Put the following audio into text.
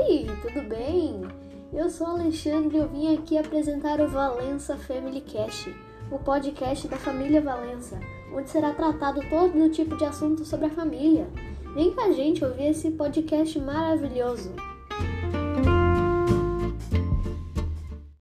Oi, tudo bem? Eu sou Alexandre e eu vim aqui apresentar o Valença Family Cast, o podcast da família Valença, onde será tratado todo tipo de assunto sobre a família. Vem com a gente ouvir esse podcast maravilhoso.